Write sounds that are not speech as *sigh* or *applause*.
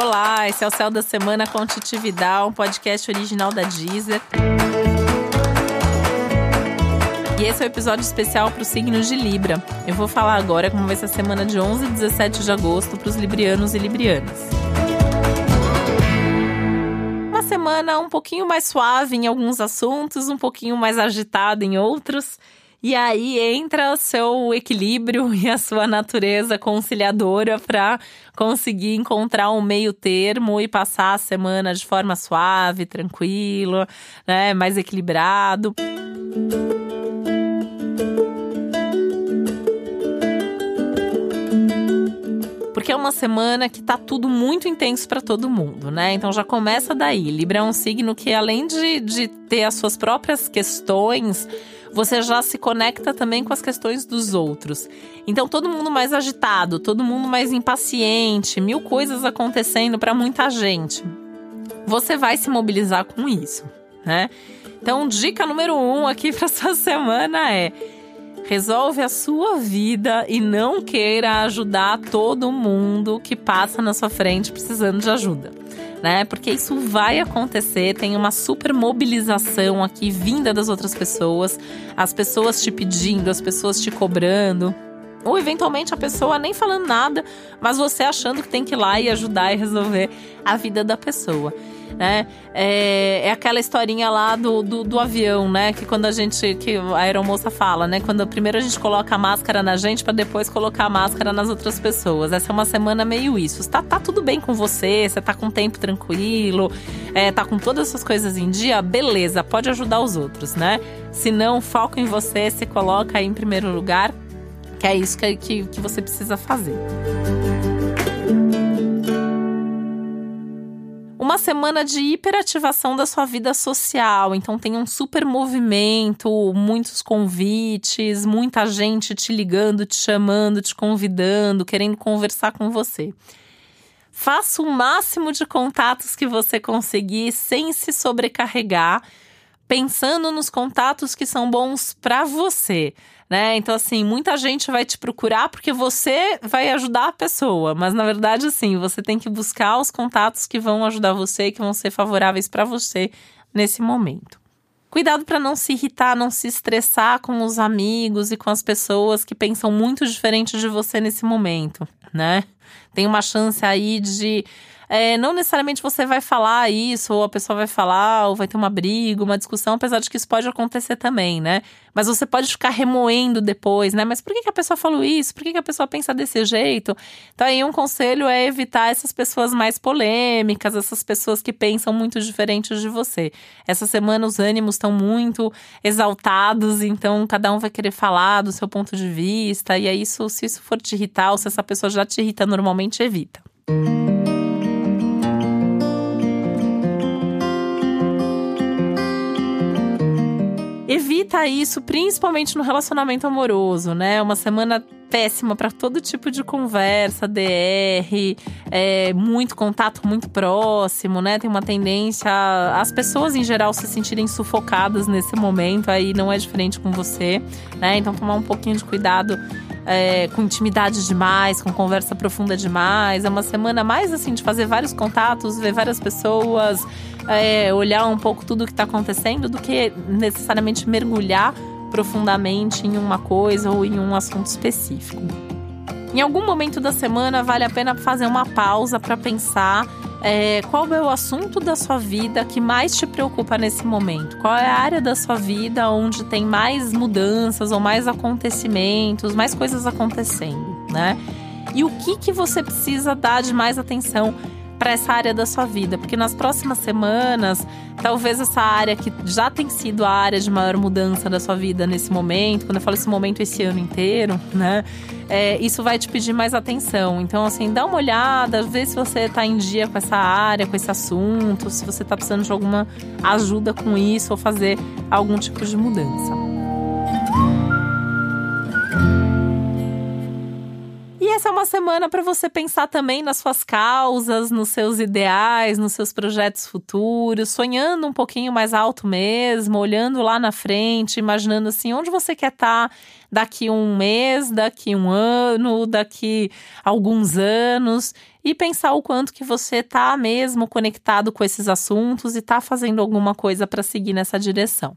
Olá, esse é o Céu da Semana com Titi Vidal, um podcast original da Deezer. E esse é o um episódio especial para os signos de Libra. Eu vou falar agora como vai ser a semana de 11 e 17 de agosto para os librianos e librianas. Uma semana um pouquinho mais suave em alguns assuntos, um pouquinho mais agitada em outros. E aí entra o seu equilíbrio *laughs* e a sua natureza conciliadora para conseguir encontrar um meio termo e passar a semana de forma suave, tranquilo, né, mais equilibrado. porque é uma semana que tá tudo muito intenso para todo mundo, né? Então já começa daí. Libra é um signo que, além de, de ter as suas próprias questões, você já se conecta também com as questões dos outros. Então, todo mundo mais agitado, todo mundo mais impaciente, mil coisas acontecendo para muita gente. Você vai se mobilizar com isso, né? Então, dica número um aqui *laughs* para essa semana é Resolve a sua vida e não queira ajudar todo mundo que passa na sua frente precisando de ajuda né? Porque isso vai acontecer, tem uma super mobilização aqui vinda das outras pessoas, as pessoas te pedindo, as pessoas te cobrando. Ou eventualmente a pessoa nem falando nada, mas você achando que tem que ir lá e ajudar e resolver a vida da pessoa né? É, é aquela historinha lá do, do, do, avião, né? Que quando a gente, que a aeromoça fala, né? Quando primeiro a gente coloca a máscara na gente para depois colocar a máscara nas outras pessoas. Essa é uma semana meio isso. Tá, tá tudo bem com você, você tá com tempo tranquilo, é, tá com todas essas coisas em dia, beleza, pode ajudar os outros, né? Se não, foco em você, se coloca aí em primeiro lugar, que é isso que, que, que você precisa fazer. uma semana de hiperativação da sua vida social. Então tem um super movimento, muitos convites, muita gente te ligando, te chamando, te convidando, querendo conversar com você. Faça o máximo de contatos que você conseguir sem se sobrecarregar, pensando nos contatos que são bons para você né? Então, assim, muita gente vai te procurar porque você vai ajudar a pessoa, mas na verdade, assim, você tem que buscar os contatos que vão ajudar você, que vão ser favoráveis para você nesse momento. Cuidado para não se irritar, não se estressar com os amigos e com as pessoas que pensam muito diferente de você nesse momento, né? Tem uma chance aí de é, não necessariamente você vai falar isso, ou a pessoa vai falar, ou vai ter uma briga, uma discussão, apesar de que isso pode acontecer também, né? Mas você pode ficar remoendo depois, né? Mas por que, que a pessoa falou isso? Por que, que a pessoa pensa desse jeito? Então, aí um conselho é evitar essas pessoas mais polêmicas, essas pessoas que pensam muito diferentes de você. Essa semana os ânimos estão muito exaltados, então cada um vai querer falar do seu ponto de vista, e aí isso, se isso for te irritar, ou se essa pessoa já te irrita normalmente, evita. Evita isso, principalmente no relacionamento amoroso, né? Uma semana péssima para todo tipo de conversa, DR, é, muito contato muito próximo, né? Tem uma tendência as pessoas em geral se sentirem sufocadas nesse momento, aí não é diferente com você, né? Então tomar um pouquinho de cuidado é, com intimidade demais, com conversa profunda demais. É uma semana mais assim de fazer vários contatos, ver várias pessoas, é, olhar um pouco tudo o que está acontecendo, do que necessariamente mergulhar profundamente em uma coisa ou em um assunto específico. Em algum momento da semana vale a pena fazer uma pausa para pensar é, qual é o assunto da sua vida que mais te preocupa nesse momento? Qual é a área da sua vida onde tem mais mudanças ou mais acontecimentos, mais coisas acontecendo, né? E o que que você precisa dar de mais atenção para essa área da sua vida, porque nas próximas semanas, talvez essa área que já tem sido a área de maior mudança da sua vida nesse momento, quando eu falo esse momento esse ano inteiro, né? É, isso vai te pedir mais atenção. Então, assim, dá uma olhada, vê se você está em dia com essa área, com esse assunto, se você está precisando de alguma ajuda com isso ou fazer algum tipo de mudança. Uma semana para você pensar também nas suas causas, nos seus ideais, nos seus projetos futuros, sonhando um pouquinho mais alto mesmo, olhando lá na frente, imaginando assim onde você quer estar tá daqui um mês, daqui um ano, daqui alguns anos e pensar o quanto que você tá mesmo conectado com esses assuntos e tá fazendo alguma coisa para seguir nessa direção.